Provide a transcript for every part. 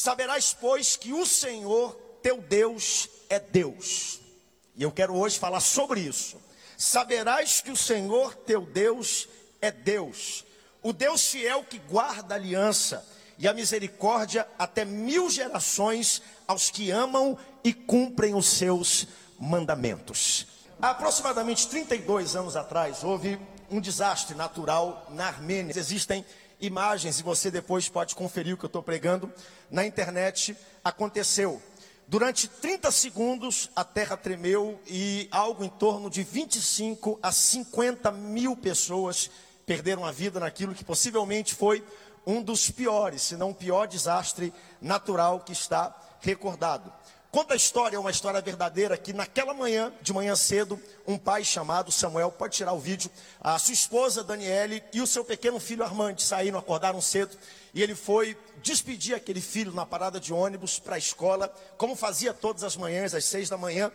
Saberás, pois, que o Senhor teu Deus é Deus. E eu quero hoje falar sobre isso. Saberás que o Senhor teu Deus é Deus, o Deus fiel que guarda a aliança e a misericórdia até mil gerações aos que amam e cumprem os seus mandamentos. Há aproximadamente 32 anos atrás, houve um desastre natural na Armênia. Existem imagens, e você depois pode conferir o que eu estou pregando na internet. Aconteceu. Durante 30 segundos, a terra tremeu e algo em torno de 25 a 50 mil pessoas perderam a vida naquilo que possivelmente foi um dos piores, se não o pior desastre natural que está recordado. Conta a história, uma história verdadeira, que naquela manhã, de manhã cedo, um pai chamado Samuel, pode tirar o vídeo, a sua esposa Daniele e o seu pequeno filho Armando saíram, acordaram cedo, e ele foi despedir aquele filho na parada de ônibus para a escola, como fazia todas as manhãs, às seis da manhã.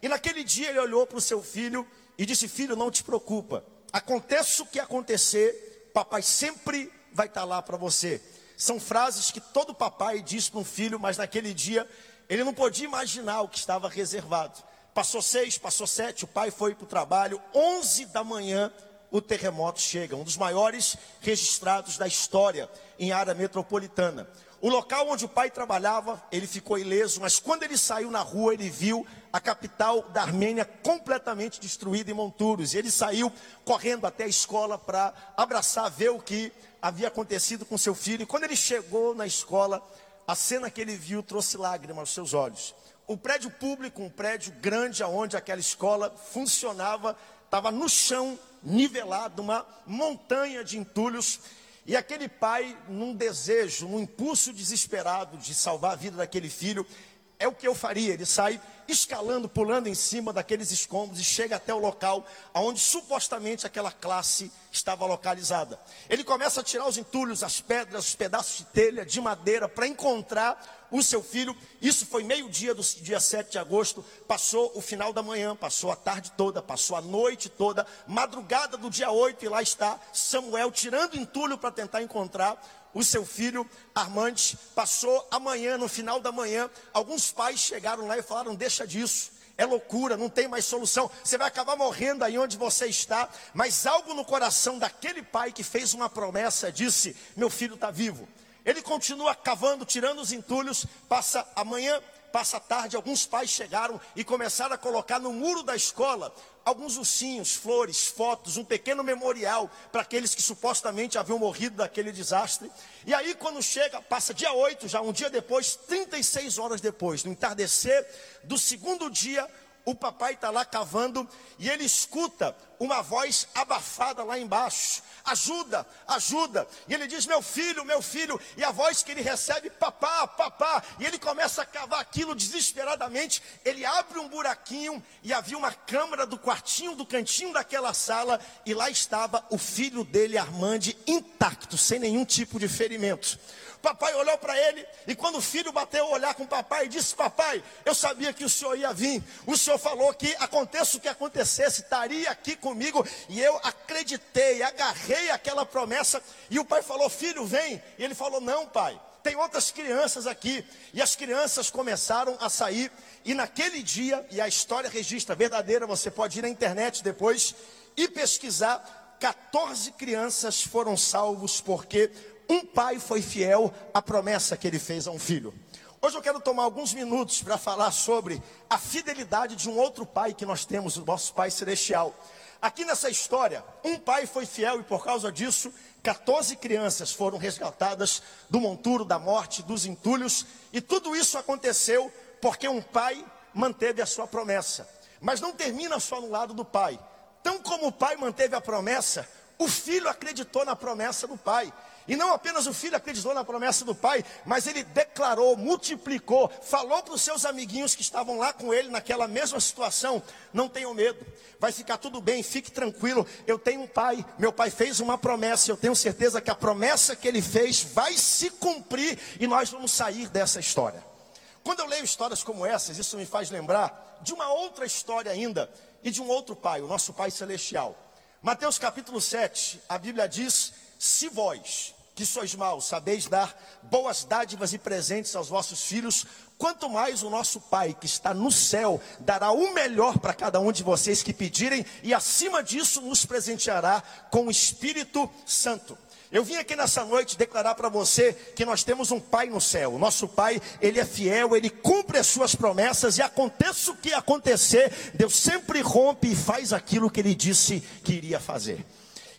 E naquele dia ele olhou para o seu filho e disse: Filho, não te preocupa, aconteça o que acontecer, papai sempre vai estar lá para você. São frases que todo papai diz para um filho, mas naquele dia ele não podia imaginar o que estava reservado. Passou seis, passou sete, o pai foi para o trabalho. Onze da manhã, o terremoto chega, um dos maiores registrados da história em área metropolitana. O local onde o pai trabalhava, ele ficou ileso, mas quando ele saiu na rua, ele viu a capital da Armênia completamente destruída em monturos. E ele saiu correndo até a escola para abraçar, ver o que havia acontecido com seu filho. E quando ele chegou na escola, a cena que ele viu trouxe lágrimas aos seus olhos. O prédio público, um prédio grande aonde aquela escola funcionava, estava no chão, nivelado, uma montanha de entulhos. E aquele pai, num desejo, num impulso desesperado de salvar a vida daquele filho, é o que eu faria. Ele sai escalando, pulando em cima daqueles escombros e chega até o local onde supostamente aquela classe estava localizada. Ele começa a tirar os entulhos, as pedras, os pedaços de telha, de madeira, para encontrar o seu filho. Isso foi meio-dia do dia 7 de agosto. Passou o final da manhã, passou a tarde toda, passou a noite toda, madrugada do dia 8, e lá está Samuel tirando entulho para tentar encontrar o seu filho Armandes passou amanhã, no final da manhã, alguns pais chegaram lá e falaram: deixa disso. É loucura, não tem mais solução. Você vai acabar morrendo aí onde você está. Mas algo no coração daquele pai que fez uma promessa disse: Meu filho está vivo. Ele continua cavando, tirando os entulhos. Passa amanhã, passa tarde. Alguns pais chegaram e começaram a colocar no muro da escola alguns ursinhos, flores, fotos, um pequeno memorial para aqueles que supostamente haviam morrido daquele desastre. E aí, quando chega, passa dia 8, já um dia depois, 36 horas depois, no entardecer do segundo dia, o papai está lá cavando e ele escuta uma voz abafada lá embaixo: ajuda, ajuda. E ele diz: Meu filho, meu filho. E a voz que ele recebe: Papá, papá. E ele começa a cavar aquilo desesperadamente. Ele abre um buraquinho e havia uma câmara do quartinho, do cantinho daquela sala. E lá estava o filho dele, Armande, intacto, sem nenhum tipo de ferimento. Papai olhou para ele e quando o filho bateu o olhar com o papai disse: Papai, eu sabia que o senhor ia vir. O senhor falou que aconteça o que acontecesse, estaria aqui comigo. E eu acreditei, agarrei aquela promessa. E o pai falou: Filho, vem. E ele falou: Não, pai. Tem outras crianças aqui. E as crianças começaram a sair. E naquele dia, e a história registra verdadeira, você pode ir na internet depois e pesquisar. 14 crianças foram salvos porque um pai foi fiel à promessa que ele fez a um filho. Hoje eu quero tomar alguns minutos para falar sobre a fidelidade de um outro pai que nós temos, o nosso Pai Celestial. Aqui nessa história, um pai foi fiel e por causa disso, 14 crianças foram resgatadas do monturo da morte, dos entulhos, e tudo isso aconteceu porque um pai manteve a sua promessa. Mas não termina só no lado do pai. Tão como o pai manteve a promessa, o filho acreditou na promessa do pai. E não apenas o filho acreditou na promessa do pai, mas ele declarou, multiplicou, falou para os seus amiguinhos que estavam lá com ele naquela mesma situação: não tenham medo, vai ficar tudo bem, fique tranquilo. Eu tenho um pai, meu pai fez uma promessa, eu tenho certeza que a promessa que ele fez vai se cumprir e nós vamos sair dessa história. Quando eu leio histórias como essas, isso me faz lembrar de uma outra história ainda e de um outro pai, o nosso Pai Celestial. Mateus capítulo 7, a Bíblia diz: Se vós, que sois maus, sabeis dar boas dádivas e presentes aos vossos filhos, quanto mais o nosso Pai que está no céu dará o melhor para cada um de vocês que pedirem, e acima disso nos presenteará com o Espírito Santo. Eu vim aqui nessa noite declarar para você que nós temos um Pai no céu. O nosso Pai, ele é fiel, ele cumpre as suas promessas e aconteça o que acontecer, Deus sempre rompe e faz aquilo que ele disse que iria fazer.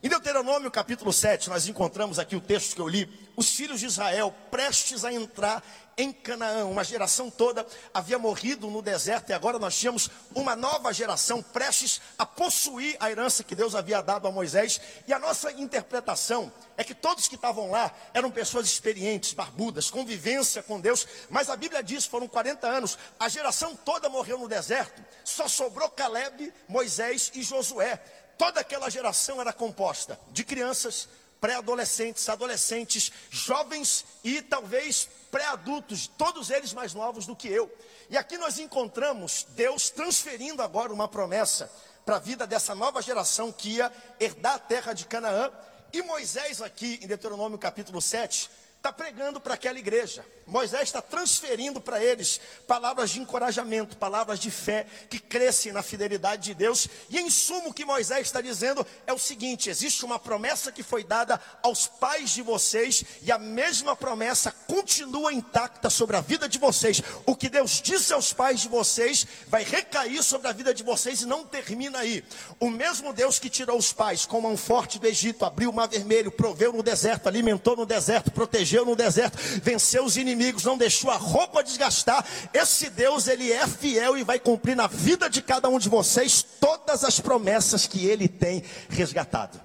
Em Deuteronômio capítulo 7, nós encontramos aqui o texto que eu li, os filhos de Israel prestes a entrar em Canaã. Uma geração toda havia morrido no deserto e agora nós tínhamos uma nova geração prestes a possuir a herança que Deus havia dado a Moisés. E a nossa interpretação é que todos que estavam lá eram pessoas experientes, barbudas, convivência com Deus, mas a Bíblia diz, foram 40 anos, a geração toda morreu no deserto, só sobrou Caleb, Moisés e Josué. Toda aquela geração era composta de crianças, pré-adolescentes, adolescentes, jovens e talvez pré-adultos, todos eles mais novos do que eu. E aqui nós encontramos Deus transferindo agora uma promessa para a vida dessa nova geração que ia herdar a terra de Canaã. E Moisés, aqui em Deuteronômio capítulo 7, está pregando para aquela igreja. Moisés está transferindo para eles palavras de encorajamento, palavras de fé que crescem na fidelidade de Deus. E em sumo o que Moisés está dizendo é o seguinte: existe uma promessa que foi dada aos pais de vocês, e a mesma promessa continua intacta sobre a vida de vocês. O que Deus disse aos pais de vocês vai recair sobre a vida de vocês e não termina aí. O mesmo Deus que tirou os pais com mão forte do Egito, abriu o mar vermelho, proveu no deserto, alimentou no deserto, protegeu protegeu no deserto, venceu os inimigos, não deixou a roupa desgastar. Esse Deus, ele é fiel e vai cumprir na vida de cada um de vocês todas as promessas que ele tem resgatado.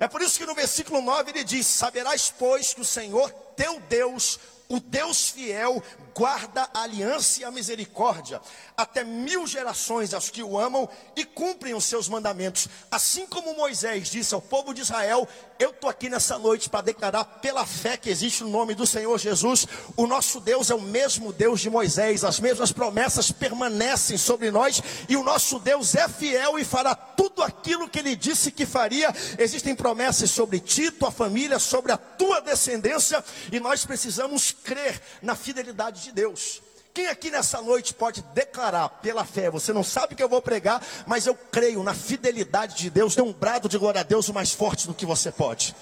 É por isso que no versículo 9 ele diz: Saberás, pois, que o Senhor teu Deus, o Deus fiel, guarda a aliança e a misericórdia até mil gerações aos que o amam e cumprem os seus mandamentos. Assim como Moisés disse ao povo de Israel: Eu estou aqui nessa noite para declarar pela fé que existe no nome do Senhor Jesus. O nosso Deus é o mesmo Deus de Moisés, as mesmas promessas permanecem sobre nós e o nosso Deus é fiel e fará tudo aquilo que ele disse que faria. Existem promessas sobre ti, tua família, sobre a tua descendência e nós precisamos crer na fidelidade de Deus. Quem aqui nessa noite pode declarar pela fé? Você não sabe que eu vou pregar, mas eu creio na fidelidade de Deus. Dê um brado de glória a Deus o mais forte do que você pode.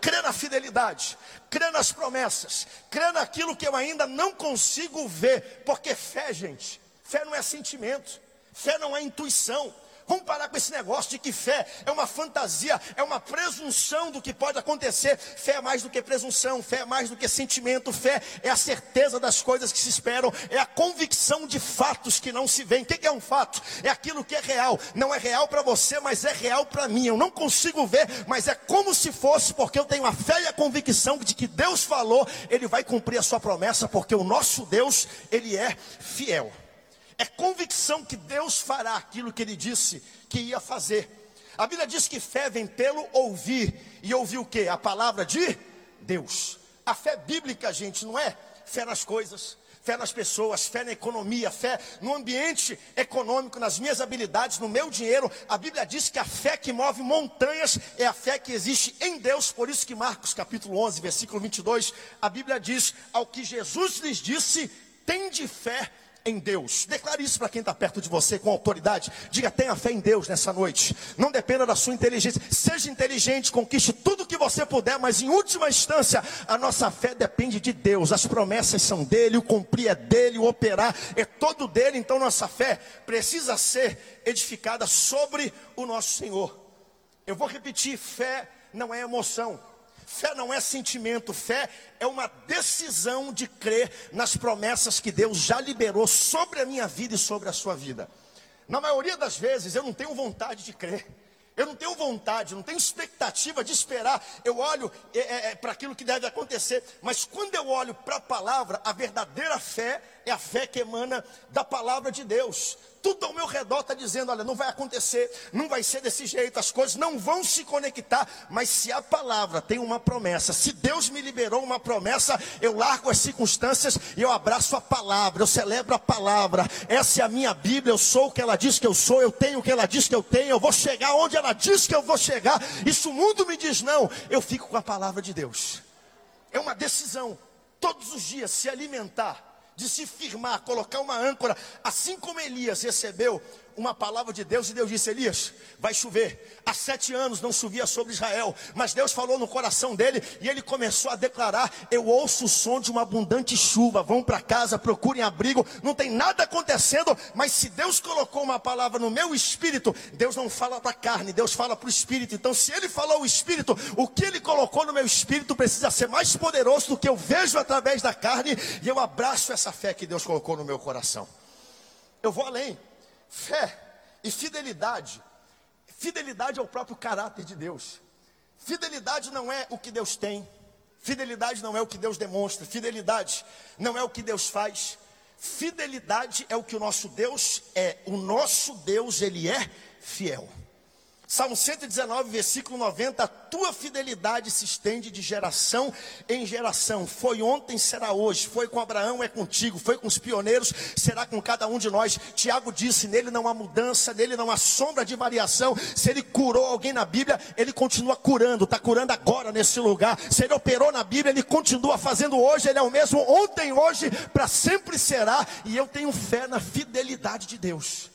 Crê na fidelidade, crê nas promessas, crê naquilo que eu ainda não consigo ver, porque fé, gente, fé não é sentimento, fé não é intuição, Vamos parar com esse negócio de que fé é uma fantasia, é uma presunção do que pode acontecer. Fé é mais do que presunção, fé é mais do que sentimento, fé é a certeza das coisas que se esperam, é a convicção de fatos que não se veem. O que é um fato? É aquilo que é real. Não é real para você, mas é real para mim. Eu não consigo ver, mas é como se fosse, porque eu tenho a fé e a convicção de que Deus falou, Ele vai cumprir a sua promessa, porque o nosso Deus, Ele é fiel. É convicção que Deus fará aquilo que ele disse que ia fazer. A Bíblia diz que fé vem pelo ouvir. E ouvir o que? A palavra de Deus. A fé bíblica, gente, não é fé nas coisas, fé nas pessoas, fé na economia, fé no ambiente econômico, nas minhas habilidades, no meu dinheiro. A Bíblia diz que a fé que move montanhas é a fé que existe em Deus. Por isso que Marcos capítulo 11, versículo 22, a Bíblia diz: ao que Jesus lhes disse, tem de fé em Deus. Declare isso para quem está perto de você com autoridade. Diga, tenha fé em Deus nessa noite. Não dependa da sua inteligência. Seja inteligente, conquiste tudo que você puder, mas em última instância, a nossa fé depende de Deus. As promessas são dele, o cumprir é dele, o operar é todo dele. Então nossa fé precisa ser edificada sobre o nosso Senhor. Eu vou repetir: fé não é emoção. Fé não é sentimento, fé é uma decisão de crer nas promessas que Deus já liberou sobre a minha vida e sobre a sua vida. Na maioria das vezes eu não tenho vontade de crer. Eu não tenho vontade, não tenho expectativa de esperar. Eu olho é, é, é para aquilo que deve acontecer. Mas quando eu olho para a palavra, a verdadeira fé é a fé que emana da palavra de Deus tudo ao meu redor está dizendo: olha, não vai acontecer, não vai ser desse jeito, as coisas não vão se conectar. Mas se a palavra tem uma promessa, se Deus me liberou uma promessa, eu largo as circunstâncias e eu abraço a palavra, eu celebro a palavra. Essa é a minha Bíblia, eu sou o que ela diz que eu sou, eu tenho o que ela diz que eu tenho, eu vou chegar onde ela diz que eu vou chegar. Se o mundo me diz não, eu fico com a palavra de Deus. É uma decisão, todos os dias se alimentar, de se firmar, colocar uma âncora, assim como Elias recebeu uma palavra de Deus e Deus disse: Elias, vai chover. Há sete anos não chovia sobre Israel, mas Deus falou no coração dele e ele começou a declarar: Eu ouço o som de uma abundante chuva. Vão para casa, procurem abrigo. Não tem nada acontecendo, mas se Deus colocou uma palavra no meu espírito, Deus não fala para a carne, Deus fala para o espírito. Então, se ele falou o espírito, o que ele colocou no meu espírito precisa ser mais poderoso do que eu vejo através da carne e eu abraço essa fé que Deus colocou no meu coração. Eu vou além. Fé e fidelidade. Fidelidade é o próprio caráter de Deus. Fidelidade não é o que Deus tem. Fidelidade não é o que Deus demonstra. Fidelidade não é o que Deus faz. Fidelidade é o que o nosso Deus é. O nosso Deus, ele é fiel. Salmo 119, versículo 90: A tua fidelidade se estende de geração em geração. Foi ontem, será hoje. Foi com Abraão, é contigo. Foi com os pioneiros, será com cada um de nós. Tiago disse: Nele não há mudança, nele não há sombra de variação. Se ele curou alguém na Bíblia, ele continua curando. Está curando agora nesse lugar. Se ele operou na Bíblia, ele continua fazendo hoje. Ele é o mesmo ontem, hoje, para sempre será. E eu tenho fé na fidelidade de Deus,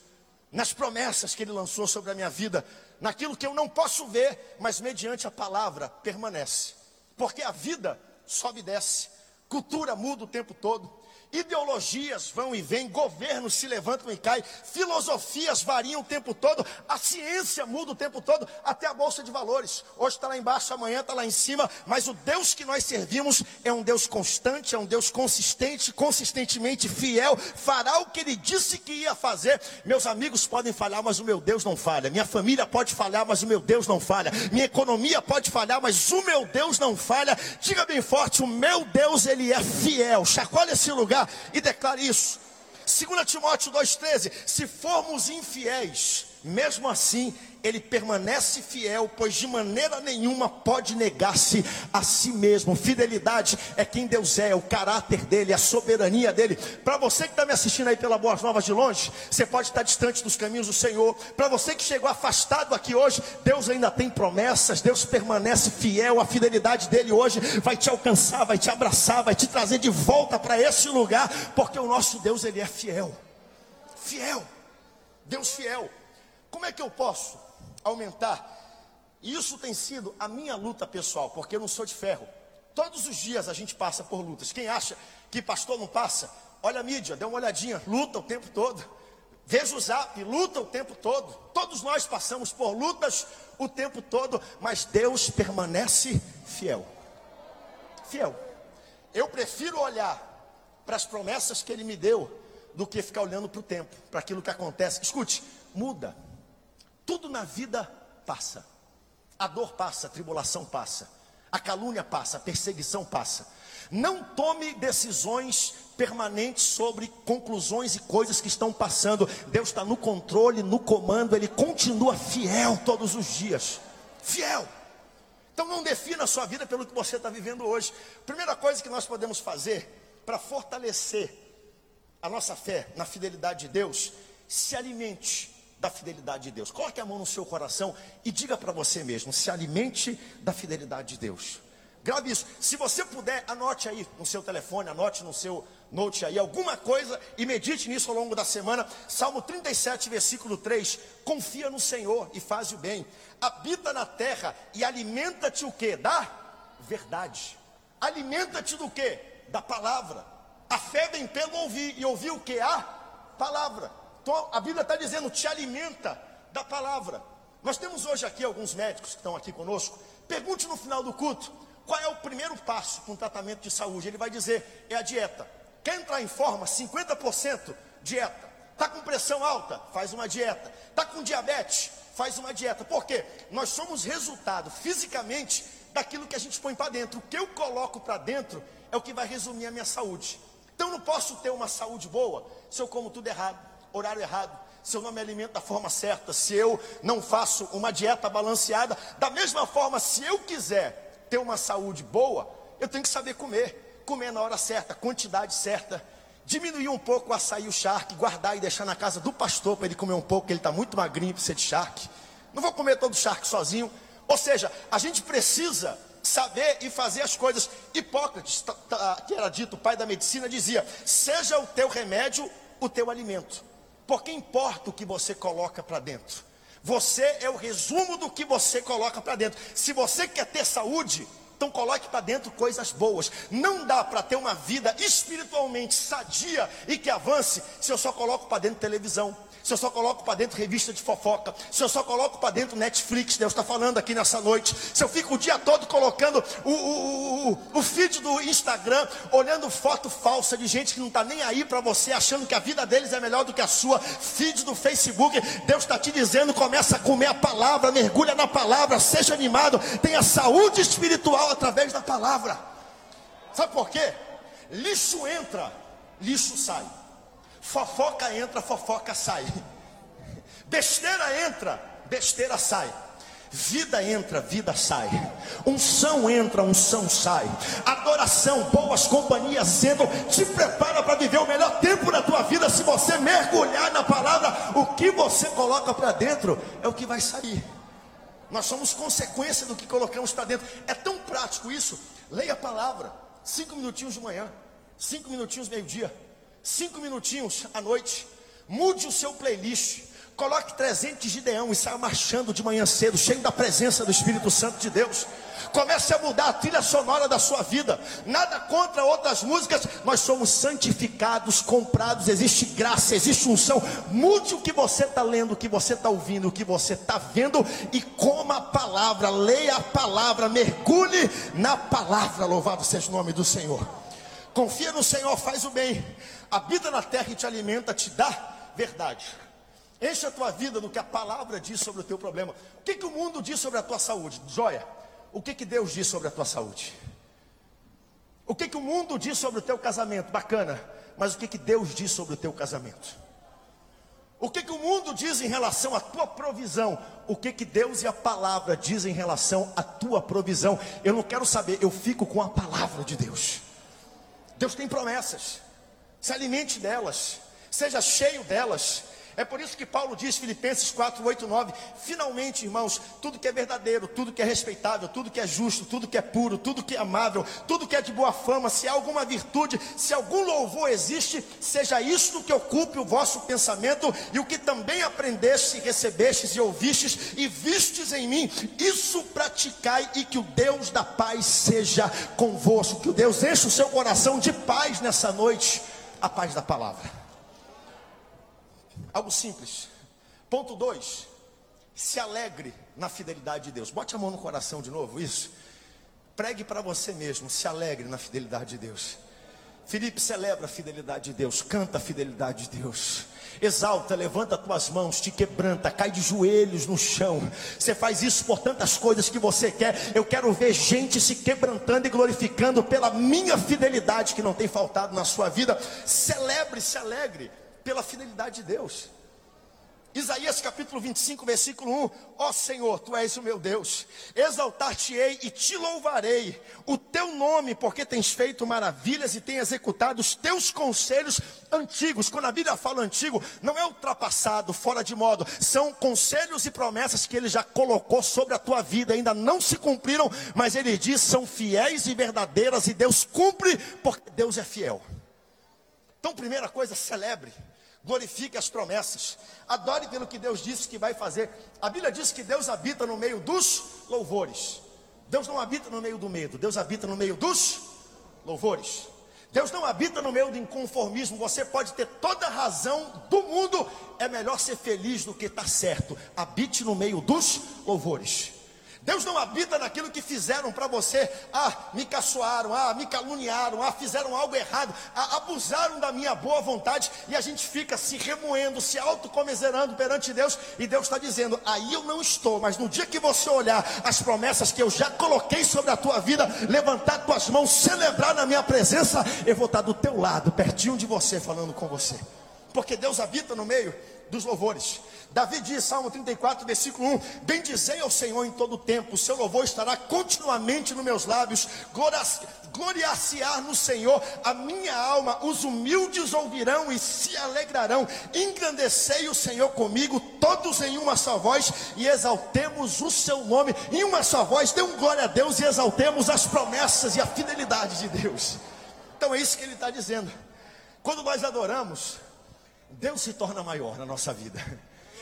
nas promessas que ele lançou sobre a minha vida naquilo que eu não posso ver, mas mediante a palavra permanece. Porque a vida sobe e desce, cultura muda o tempo todo, Ideologias vão e vêm, governos se levantam e caem, filosofias variam o tempo todo, a ciência muda o tempo todo, até a bolsa de valores. Hoje está lá embaixo, amanhã está lá em cima, mas o Deus que nós servimos é um Deus constante, é um Deus consistente, consistentemente fiel, fará o que ele disse que ia fazer. Meus amigos podem falhar, mas o meu Deus não falha. Minha família pode falhar, mas o meu Deus não falha. Minha economia pode falhar, mas o meu Deus não falha. Diga bem forte: o meu Deus, ele é fiel. Chacoalha esse lugar lugar e declare isso. 2 Timóteo 2,13: Se formos infiéis, mesmo assim ele permanece fiel, pois de maneira nenhuma pode negar-se a si mesmo. Fidelidade é quem Deus é, o caráter dele, a soberania dele. Para você que está me assistindo aí pela Boas Novas de longe, você pode estar distante dos caminhos do Senhor. Para você que chegou afastado aqui hoje, Deus ainda tem promessas, Deus permanece fiel, a fidelidade dele hoje vai te alcançar, vai te abraçar, vai te trazer de volta para esse lugar, porque o nosso Deus ele é fiel. Fiel. Deus fiel. Como é que eu posso aumentar. Isso tem sido a minha luta pessoal, porque eu não sou de ferro. Todos os dias a gente passa por lutas. Quem acha que pastor não passa, olha a mídia, dê uma olhadinha, luta o tempo todo. Veja o zap, luta o tempo todo. Todos nós passamos por lutas o tempo todo, mas Deus permanece fiel. Fiel. Eu prefiro olhar para as promessas que Ele me deu do que ficar olhando para o tempo, para aquilo que acontece. Escute, muda. Tudo na vida passa. A dor passa, a tribulação passa, a calúnia passa, a perseguição passa. Não tome decisões permanentes sobre conclusões e coisas que estão passando. Deus está no controle, no comando, Ele continua fiel todos os dias. Fiel. Então não defina a sua vida pelo que você está vivendo hoje. Primeira coisa que nós podemos fazer para fortalecer a nossa fé na fidelidade de Deus, se alimente da fidelidade de Deus. Coloque a mão no seu coração e diga para você mesmo: se alimente da fidelidade de Deus. Grave isso. Se você puder, anote aí no seu telefone, anote no seu note aí alguma coisa e medite nisso ao longo da semana. Salmo 37, versículo 3. Confia no Senhor e faz o bem. Habita na terra e alimenta-te o que? Da verdade. Alimenta-te do que? Da palavra. A fé vem pelo ouvir e ouvir o que? A palavra. Então, a Bíblia está dizendo, te alimenta da palavra. Nós temos hoje aqui alguns médicos que estão aqui conosco. Pergunte no final do culto qual é o primeiro passo para um tratamento de saúde. Ele vai dizer: é a dieta. Quer entrar em forma? 50% dieta. Está com pressão alta? Faz uma dieta. Está com diabetes? Faz uma dieta. Por quê? Nós somos resultado fisicamente daquilo que a gente põe para dentro. O que eu coloco para dentro é o que vai resumir a minha saúde. Então eu não posso ter uma saúde boa se eu como tudo errado horário errado, se eu não me alimento da forma certa, se eu não faço uma dieta balanceada, da mesma forma, se eu quiser ter uma saúde boa, eu tenho que saber comer, comer na hora certa, quantidade certa, diminuir um pouco o açaí, o charque, guardar e deixar na casa do pastor para ele comer um pouco, ele está muito magrinho para ser de charque. Não vou comer todo o charque sozinho. Ou seja, a gente precisa saber e fazer as coisas. Hipócrates, que era dito pai da medicina, dizia: seja o teu remédio o teu alimento, porque importa o que você coloca para dentro. Você é o resumo do que você coloca para dentro. Se você quer ter saúde, então coloque para dentro coisas boas. Não dá para ter uma vida espiritualmente sadia e que avance se eu só coloco para dentro televisão, se eu só coloco para dentro revista de fofoca, se eu só coloco para dentro Netflix, Deus está falando aqui nessa noite, se eu fico o dia todo colocando o, o, o, o feed do Instagram, olhando foto falsa de gente que não está nem aí para você, achando que a vida deles é melhor do que a sua, feed do Facebook, Deus está te dizendo, começa a comer a palavra, mergulha na palavra, seja animado, tenha saúde espiritual através da palavra. Sabe por quê? Lixo entra, lixo sai. Fofoca entra, fofoca sai. Besteira entra, besteira sai. Vida entra, vida sai. Unção entra, unção sai. Adoração, boas companhias entram. Te prepara para viver o melhor tempo da tua vida. Se você mergulhar na palavra, o que você coloca para dentro é o que vai sair. Nós somos consequência do que colocamos para dentro. É tão prático isso. Leia a palavra. Cinco minutinhos de manhã. Cinco minutinhos meio-dia cinco minutinhos à noite, mude o seu playlist, coloque 300 de Gideão e saia marchando de manhã cedo, cheio da presença do Espírito Santo de Deus. Comece a mudar a trilha sonora da sua vida. Nada contra outras músicas, nós somos santificados, comprados, existe graça, existe unção. Mude o que você está lendo, o que você está ouvindo, o que você está vendo e coma a palavra, leia a palavra, mergulhe na palavra. Louvado seja o nome do Senhor. Confia no Senhor, faz o bem habita na terra e te alimenta, te dá verdade. Enche a tua vida do que a palavra diz sobre o teu problema. O que, que o mundo diz sobre a tua saúde? Joia. O que, que Deus diz sobre a tua saúde? O que, que o mundo diz sobre o teu casamento? Bacana. Mas o que, que Deus diz sobre o teu casamento? O que, que o mundo diz em relação à tua provisão? O que, que Deus e a palavra dizem em relação à tua provisão? Eu não quero saber, eu fico com a palavra de Deus. Deus tem promessas se alimente delas, seja cheio delas. É por isso que Paulo diz, Filipenses 4, 8, 9: Finalmente, irmãos, tudo que é verdadeiro, tudo que é respeitável, tudo que é justo, tudo que é puro, tudo que é amável, tudo que é de boa fama, se há alguma virtude, se algum louvor existe, seja isto que ocupe o vosso pensamento e o que também aprendeste, recebestes e ouvistes e vistes em mim, isso praticai e que o Deus da paz seja convosco, que o Deus enche o seu coração de paz nessa noite a paz da palavra. Algo simples. Ponto 2. Se alegre na fidelidade de Deus. Bote a mão no coração de novo, isso. Pregue para você mesmo, se alegre na fidelidade de Deus. Felipe celebra a fidelidade de Deus, canta a fidelidade de Deus. Exalta, levanta tuas mãos, te quebranta, cai de joelhos no chão. Você faz isso por tantas coisas que você quer. Eu quero ver gente se quebrantando e glorificando pela minha fidelidade que não tem faltado na sua vida. Celebre, se alegre pela fidelidade de Deus. Isaías capítulo 25, versículo 1: Ó oh Senhor, tu és o meu Deus, exaltar-te-ei e te louvarei o teu nome, porque tens feito maravilhas e tens executado os teus conselhos antigos. Quando a Bíblia fala antigo, não é ultrapassado, fora de modo, são conselhos e promessas que ele já colocou sobre a tua vida, ainda não se cumpriram, mas ele diz: são fiéis e verdadeiras, e Deus cumpre, porque Deus é fiel. Então, primeira coisa, celebre glorifique as promessas, adore pelo que Deus disse que vai fazer. A Bíblia diz que Deus habita no meio dos louvores. Deus não habita no meio do medo, Deus habita no meio dos louvores. Deus não habita no meio do inconformismo. Você pode ter toda a razão do mundo, é melhor ser feliz do que estar certo. Habite no meio dos louvores. Deus não habita naquilo que fizeram para você. Ah, me caçoaram, ah, me caluniaram, ah, fizeram algo errado, ah, abusaram da minha boa vontade. E a gente fica se remoendo, se autocomiserando perante Deus. E Deus está dizendo: aí eu não estou, mas no dia que você olhar as promessas que eu já coloquei sobre a tua vida, levantar tuas mãos, celebrar na minha presença, eu vou estar do teu lado, pertinho de você, falando com você. porque Deus habita no meio dos louvores. Davi diz, Salmo 34, versículo 1: Bendizei ao Senhor em todo o tempo, o seu louvor estará continuamente nos meus lábios, gloriar-se-á no Senhor, a minha alma, os humildes ouvirão e se alegrarão. Engrandecei o Senhor comigo, todos em uma só voz, e exaltemos o seu nome em uma só voz. Dê um glória a Deus e exaltemos as promessas e a fidelidade de Deus. Então é isso que ele está dizendo. Quando nós adoramos, Deus se torna maior na nossa vida.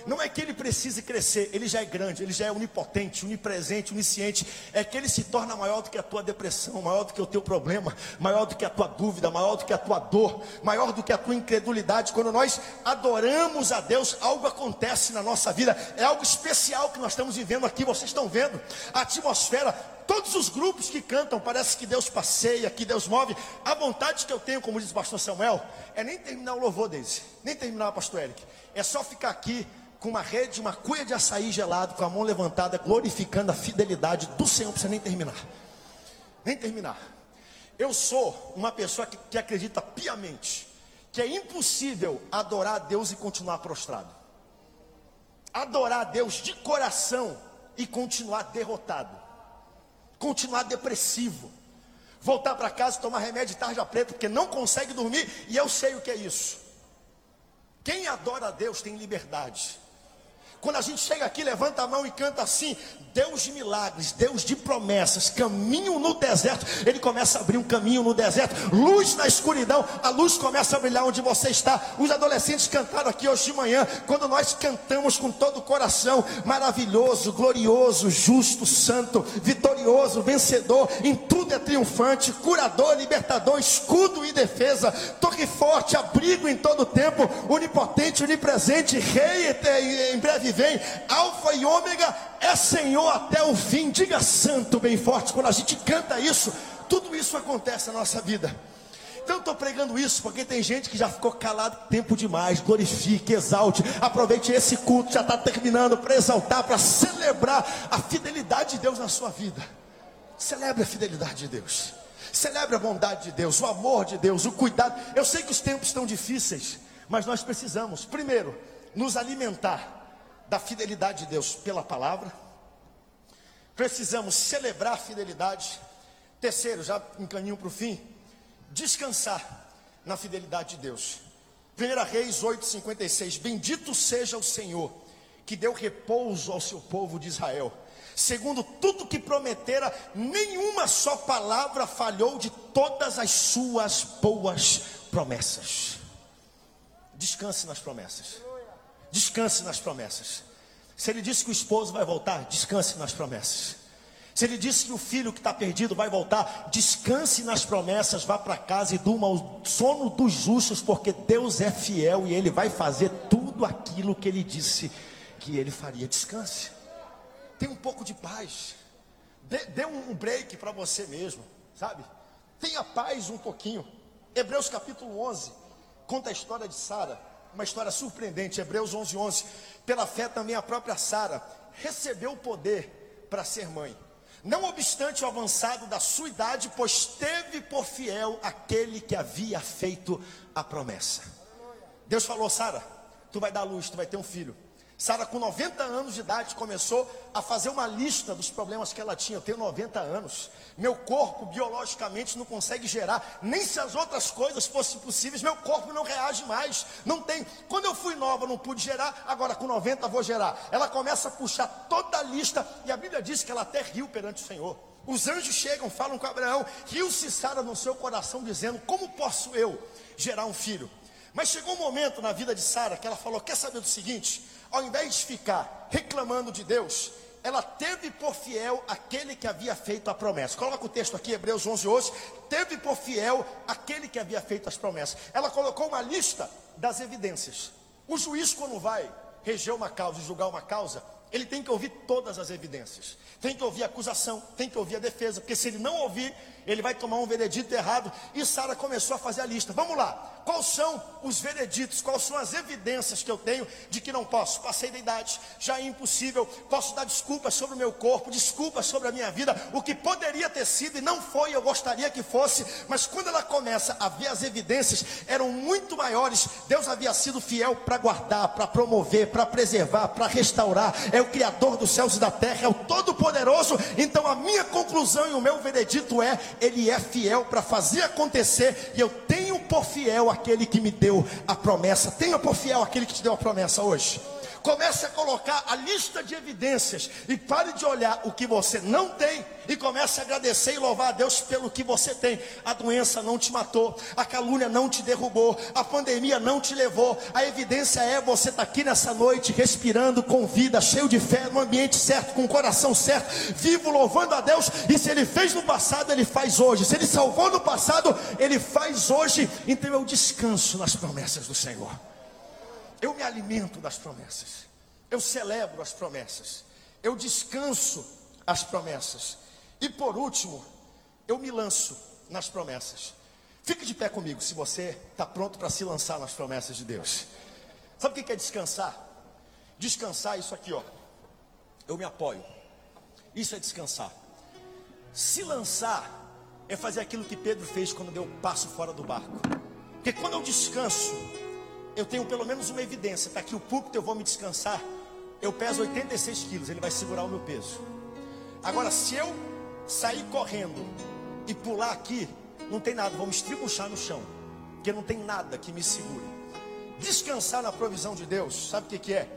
Não é que ele precise crescer, ele já é grande, ele já é onipotente, onipresente, onisciente. É que ele se torna maior do que a tua depressão, maior do que o teu problema, maior do que a tua dúvida, maior do que a tua dor, maior do que a tua incredulidade. Quando nós adoramos a Deus, algo acontece na nossa vida. É algo especial que nós estamos vivendo aqui. Vocês estão vendo a atmosfera todos os grupos que cantam, parece que Deus passeia, que Deus move. A vontade que eu tenho, como diz o pastor Samuel, é nem terminar o louvor deles, nem terminar o pastor Eric. É só ficar aqui com uma rede, uma cuia de açaí gelado, com a mão levantada, glorificando a fidelidade do Senhor, não precisa nem terminar. Nem terminar. Eu sou uma pessoa que, que acredita piamente que é impossível adorar a Deus e continuar prostrado. Adorar a Deus de coração e continuar derrotado. Continuar depressivo. Voltar para casa e tomar remédio de tarja preta porque não consegue dormir e eu sei o que é isso. Quem adora a Deus tem liberdade. Quando a gente chega aqui, levanta a mão e canta assim: Deus de milagres, Deus de promessas, caminho no deserto. Ele começa a abrir um caminho no deserto, luz na escuridão, a luz começa a brilhar onde você está. Os adolescentes cantaram aqui hoje de manhã, quando nós cantamos com todo o coração, maravilhoso, glorioso, justo, santo, vitorioso, vencedor, em tudo é triunfante, curador, libertador, escudo e defesa, torre forte, abrigo em todo o tempo, onipotente, onipresente, rei em breve vem, Alfa e Ômega, é Senhor até o fim. Diga santo bem forte. Quando a gente canta isso, tudo isso acontece na nossa vida. Então estou pregando isso porque tem gente que já ficou calado tempo demais. Glorifique, exalte, aproveite esse culto, já está terminando para exaltar, para celebrar a fidelidade de Deus na sua vida. Celebre a fidelidade de Deus. Celebre a bondade de Deus, o amor de Deus, o cuidado. Eu sei que os tempos estão difíceis, mas nós precisamos, primeiro, nos alimentar da fidelidade de Deus pela palavra. Precisamos celebrar a fidelidade. Terceiro, já encaminho para o fim, descansar na fidelidade de Deus. 1 Reis 8,56: Bendito seja o Senhor, que deu repouso ao seu povo de Israel. Segundo tudo que prometera, nenhuma só palavra falhou de todas as suas boas promessas. Descanse nas promessas. Descanse nas promessas. Se ele disse que o esposo vai voltar, descanse nas promessas. Se ele disse que o filho que está perdido vai voltar, descanse nas promessas, vá para casa e durma o sono dos justos, porque Deus é fiel e Ele vai fazer tudo aquilo que Ele disse que Ele faria. Descanse, tenha um pouco de paz, dê, dê um break para você mesmo, sabe? Tenha paz um pouquinho. Hebreus capítulo 11 conta a história de Sara uma história surpreendente, Hebreus 11, 11. Pela fé também a própria Sara recebeu o poder para ser mãe. Não obstante o avançado da sua idade, pois teve por fiel aquele que havia feito a promessa. Deus falou: Sara, tu vai dar luz, tu vai ter um filho. Sara, com 90 anos de idade, começou a fazer uma lista dos problemas que ela tinha. Eu tenho 90 anos, meu corpo biologicamente não consegue gerar, nem se as outras coisas fossem possíveis, meu corpo não reage mais. Não tem. Quando eu fui nova, não pude gerar, agora com 90 vou gerar. Ela começa a puxar toda a lista, e a Bíblia diz que ela até riu perante o Senhor. Os anjos chegam, falam com Abraão, riu-se Sara no seu coração, dizendo: Como posso eu gerar um filho? Mas chegou um momento na vida de Sara que ela falou: Quer saber do seguinte? Ao invés de ficar reclamando de Deus, ela teve por fiel aquele que havia feito a promessa. Coloca o texto aqui, Hebreus 11, 11. Teve por fiel aquele que havia feito as promessas. Ela colocou uma lista das evidências. O juiz, quando vai reger uma causa, julgar uma causa, ele tem que ouvir todas as evidências. Tem que ouvir a acusação, tem que ouvir a defesa, porque se ele não ouvir, ele vai tomar um veredito errado. E Sara começou a fazer a lista. Vamos lá. Quais são os vereditos? Quais são as evidências que eu tenho de que não posso? Passei da idade, já é impossível. Posso dar desculpas sobre o meu corpo, desculpas sobre a minha vida, o que poderia ter sido e não foi, eu gostaria que fosse. Mas quando ela começa a ver as evidências, eram muito maiores. Deus havia sido fiel para guardar, para promover, para preservar, para restaurar. É o Criador dos céus e da terra, é o Todo-Poderoso. Então a minha conclusão e o meu veredito é: Ele é fiel para fazer acontecer e eu tenho por fiel aquele que me deu a promessa. Tenha por fiel aquele que te deu a promessa hoje. Comece a colocar a lista de evidências e pare de olhar o que você não tem e comece a agradecer e louvar a Deus pelo que você tem. A doença não te matou, a calúnia não te derrubou, a pandemia não te levou. A evidência é você estar tá aqui nessa noite respirando com vida, cheio de fé, no ambiente certo, com o coração certo, vivo louvando a Deus. E se ele fez no passado, ele faz hoje. Se ele salvou no passado, ele faz hoje. Então eu descanso nas promessas do Senhor. Eu me alimento das promessas. Eu celebro as promessas. Eu descanso as promessas. E por último, eu me lanço nas promessas. Fique de pé comigo se você está pronto para se lançar nas promessas de Deus. Sabe o que é descansar? Descansar é isso aqui, ó. Eu me apoio. Isso é descansar. Se lançar é fazer aquilo que Pedro fez quando deu o passo fora do barco. Porque quando eu descanso, eu tenho pelo menos uma evidência, para que o púlpito eu vou me descansar. Eu peso 86 quilos, ele vai segurar o meu peso. Agora, se eu sair correndo e pular aqui, não tem nada, me estribuchar no chão, porque não tem nada que me segure. Descansar na provisão de Deus, sabe o que, que é?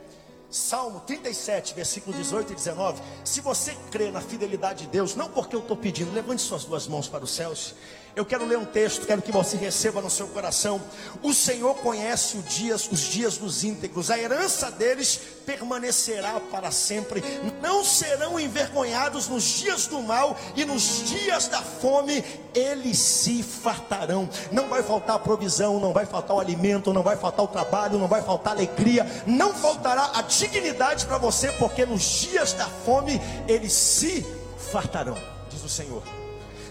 Salmo 37, versículo 18 e 19. Se você crê na fidelidade de Deus, não porque eu estou pedindo, levante suas duas mãos para os céus. Eu quero ler um texto, quero que você receba no seu coração. O Senhor conhece os dias, os dias dos íntegros, a herança deles permanecerá para sempre. Não serão envergonhados nos dias do mal e nos dias da fome, eles se fartarão. Não vai faltar provisão, não vai faltar o alimento, não vai faltar o trabalho, não vai faltar alegria, não faltará a dignidade para você, porque nos dias da fome eles se fartarão, diz o Senhor.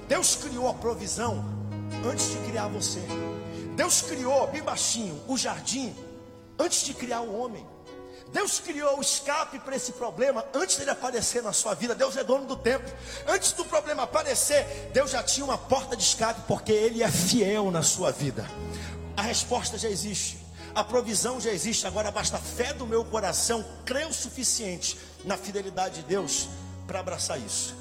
Deus criou a provisão antes de criar você. Deus criou, bem baixinho, o jardim antes de criar o homem. Deus criou o escape para esse problema antes dele aparecer na sua vida. Deus é dono do tempo. Antes do problema aparecer, Deus já tinha uma porta de escape porque Ele é fiel na sua vida. A resposta já existe. A provisão já existe. Agora basta a fé do meu coração crer o suficiente na fidelidade de Deus para abraçar isso.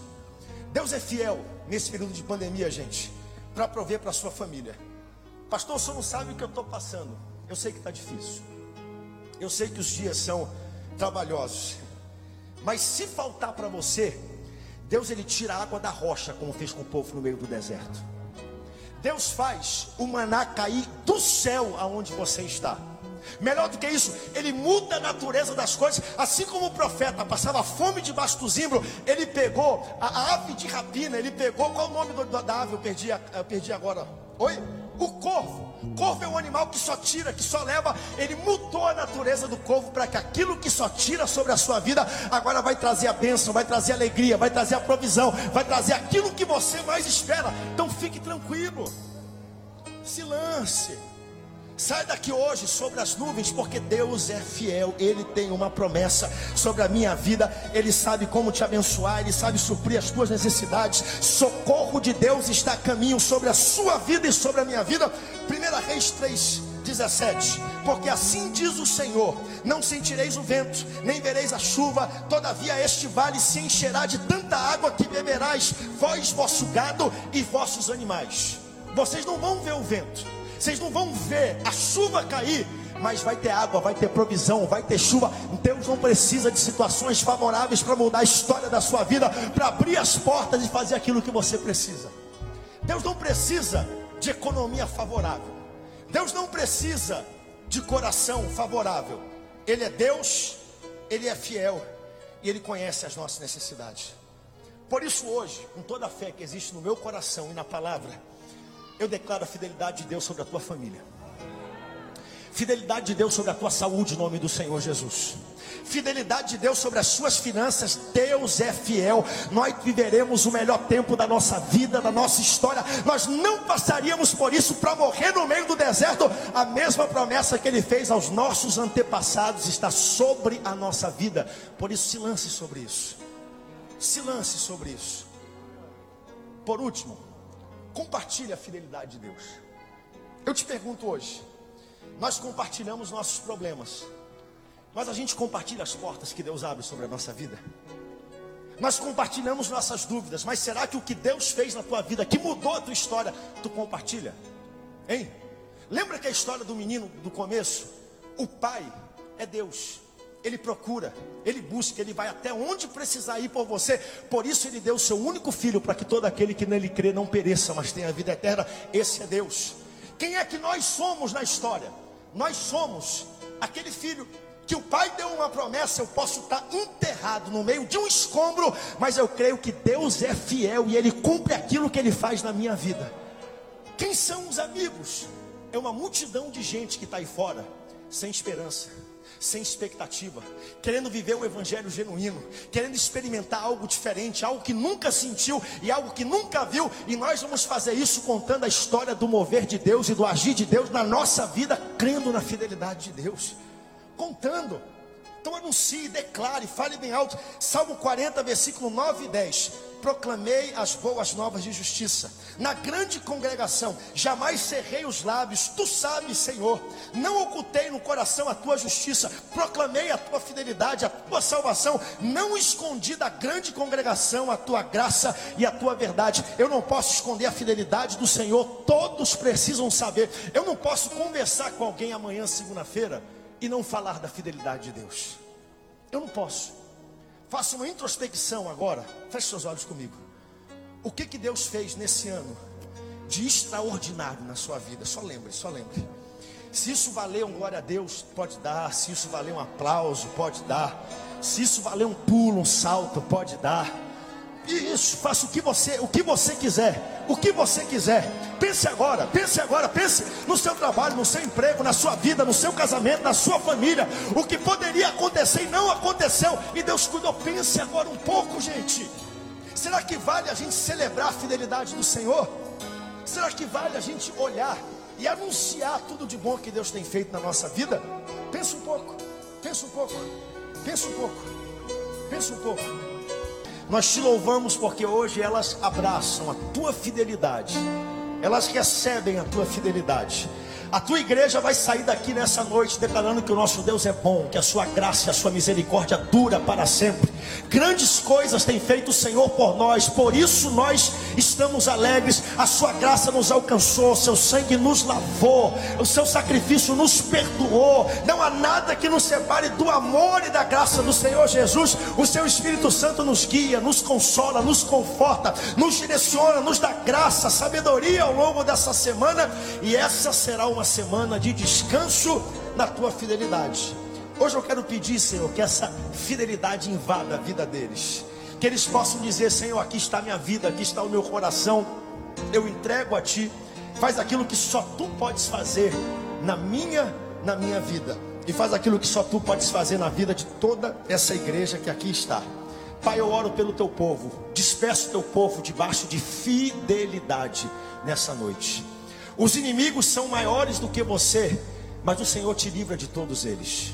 Deus é fiel nesse período de pandemia, gente, para prover para sua família. Pastor, o senhor não sabe o que eu estou passando. Eu sei que está difícil. Eu sei que os dias são trabalhosos. Mas se faltar para você, Deus ele tira a água da rocha, como fez com o povo no meio do deserto. Deus faz o maná cair do céu aonde você está. Melhor do que isso, ele muda a natureza das coisas, assim como o profeta passava fome debaixo do zimbro, ele pegou a, ave de rapina, ele pegou, qual o nome do, da ave? Eu perdi, eu perdi agora. Oi? O corvo. Corvo é um animal que só tira, que só leva. Ele mudou a natureza do corvo para que aquilo que só tira sobre a sua vida agora vai trazer a bênção, vai trazer alegria, vai trazer a provisão, vai trazer aquilo que você mais espera. Então fique tranquilo. Se lance. Sai daqui hoje sobre as nuvens, porque Deus é fiel, Ele tem uma promessa sobre a minha vida, Ele sabe como te abençoar, Ele sabe suprir as tuas necessidades. Socorro de Deus está a caminho sobre a sua vida e sobre a minha vida. 1 Reis 3, 17. Porque assim diz o Senhor: Não sentireis o vento, nem vereis a chuva, todavia este vale se encherá de tanta água que beberás, vós, vosso gado e vossos animais. Vocês não vão ver o vento vocês não vão ver a chuva cair, mas vai ter água, vai ter provisão, vai ter chuva. Deus não precisa de situações favoráveis para mudar a história da sua vida, para abrir as portas e fazer aquilo que você precisa. Deus não precisa de economia favorável. Deus não precisa de coração favorável. Ele é Deus, ele é fiel e ele conhece as nossas necessidades. Por isso hoje, com toda a fé que existe no meu coração e na palavra, eu declaro a fidelidade de Deus sobre a tua família. Fidelidade de Deus sobre a tua saúde, em nome do Senhor Jesus. Fidelidade de Deus sobre as suas finanças, Deus é fiel. Nós viveremos o melhor tempo da nossa vida, da nossa história. Nós não passaríamos por isso para morrer no meio do deserto. A mesma promessa que Ele fez aos nossos antepassados está sobre a nossa vida. Por isso, se lance sobre isso. Se lance sobre isso. Por último, compartilhe a fidelidade de Deus. Eu te pergunto hoje. Nós compartilhamos nossos problemas, mas a gente compartilha as portas que Deus abre sobre a nossa vida. Nós compartilhamos nossas dúvidas, mas será que o que Deus fez na tua vida, que mudou a tua história, tu compartilha? Hein? Lembra que a história do menino do começo? O pai é Deus. Ele procura, ele busca, ele vai até onde precisar ir por você. Por isso ele deu o seu único filho para que todo aquele que nele crê não pereça, mas tenha vida eterna. Esse é Deus. Quem é que nós somos na história? Nós somos aquele filho que o pai deu uma promessa, eu posso estar enterrado no meio de um escombro, mas eu creio que Deus é fiel e ele cumpre aquilo que ele faz na minha vida. Quem são os amigos? É uma multidão de gente que está aí fora, sem esperança sem expectativa, querendo viver o evangelho genuíno, querendo experimentar algo diferente, algo que nunca sentiu e algo que nunca viu, e nós vamos fazer isso contando a história do mover de Deus e do agir de Deus na nossa vida, crendo na fidelidade de Deus. Contando. Então anuncie, declare, fale bem alto. Salmo 40, versículo 9 e 10 proclamei as boas novas de justiça. Na grande congregação, jamais cerrei os lábios, tu sabes, Senhor. Não ocultei no coração a tua justiça, proclamei a tua fidelidade, a tua salvação. Não escondi da grande congregação a tua graça e a tua verdade. Eu não posso esconder a fidelidade do Senhor, todos precisam saber. Eu não posso conversar com alguém amanhã, segunda-feira, e não falar da fidelidade de Deus. Eu não posso. Faça uma introspecção agora. Feche seus olhos comigo. O que, que Deus fez nesse ano de extraordinário na sua vida? Só lembre, só lembre. Se isso valeu um glória a Deus, pode dar. Se isso valeu um aplauso, pode dar. Se isso valeu um pulo, um salto, pode dar. Isso, faça o que você, o que você quiser, o que você quiser. Pense agora, pense agora, pense no seu trabalho, no seu emprego, na sua vida, no seu casamento, na sua família. O que poderia acontecer e não aconteceu, e Deus cuidou. Pense agora um pouco, gente. Será que vale a gente celebrar a fidelidade do Senhor? Será que vale a gente olhar e anunciar tudo de bom que Deus tem feito na nossa vida? Pensa um pouco, pensa um pouco, pensa um pouco, pensa um pouco. Nós te louvamos porque hoje elas abraçam a tua fidelidade, elas recebem a tua fidelidade. A tua igreja vai sair daqui nessa noite declarando que o nosso Deus é bom, que a sua graça e a sua misericórdia dura para sempre. Grandes coisas tem feito o Senhor por nós, por isso nós estamos alegres. A sua graça nos alcançou, seu sangue nos lavou, o seu sacrifício nos perdoou. Não há nada que nos separe do amor e da graça do Senhor Jesus. O seu Espírito Santo nos guia, nos consola, nos conforta, nos direciona, nos dá graça, sabedoria ao longo dessa semana, e essa será uma semana de descanso na tua fidelidade. Hoje eu quero pedir, Senhor, que essa fidelidade invada a vida deles. Que eles possam dizer, Senhor, aqui está a minha vida, aqui está o meu coração. Eu entrego a Ti. Faz aquilo que só Tu podes fazer na minha, na minha vida. E faz aquilo que só Tu podes fazer na vida de toda essa igreja que aqui está. Pai, eu oro pelo Teu povo. Despeço Teu povo debaixo de fidelidade nessa noite. Os inimigos são maiores do que você, mas o Senhor te livra de todos eles.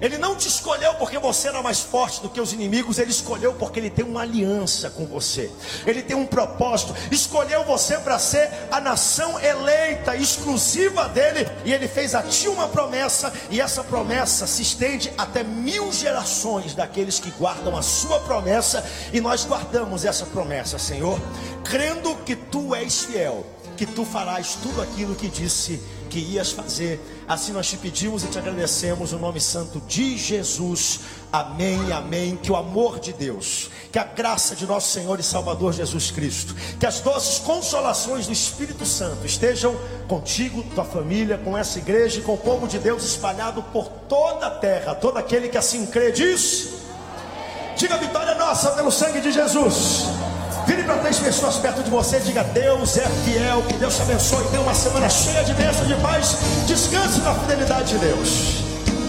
Ele não te escolheu porque você era mais forte do que os inimigos, ele escolheu porque ele tem uma aliança com você. Ele tem um propósito. Escolheu você para ser a nação eleita, exclusiva dele, e ele fez a ti uma promessa, e essa promessa se estende até mil gerações daqueles que guardam a sua promessa, e nós guardamos essa promessa, Senhor, crendo que tu és fiel, que tu farás tudo aquilo que disse que ias fazer. Assim nós te pedimos e te agradecemos o nome santo de Jesus. Amém, amém. Que o amor de Deus, que a graça de nosso Senhor e Salvador Jesus Cristo, que as doces consolações do Espírito Santo estejam contigo, tua família, com essa igreja e com o povo de Deus espalhado por toda a terra. Todo aquele que assim crê diz: Diga vitória nossa pelo sangue de Jesus. Vire para três pessoas perto de você, diga: Deus é fiel, que Deus te abençoe. Tenha uma semana cheia de bênção, de paz. Descanse na fidelidade de Deus.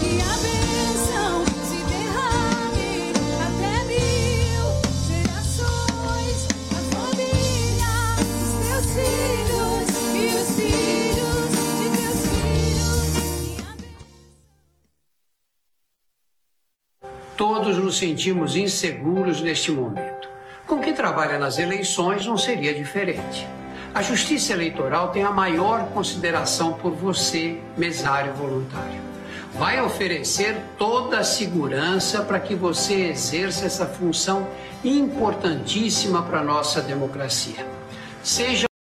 E a bênção se derrame até mil gerações, a família, os teus filhos e os filhos de teus filhos. E a bênção. Todos nos sentimos inseguros neste momento. Com quem trabalha nas eleições não seria diferente. A Justiça Eleitoral tem a maior consideração por você, mesário voluntário. Vai oferecer toda a segurança para que você exerça essa função importantíssima para a nossa democracia. Seja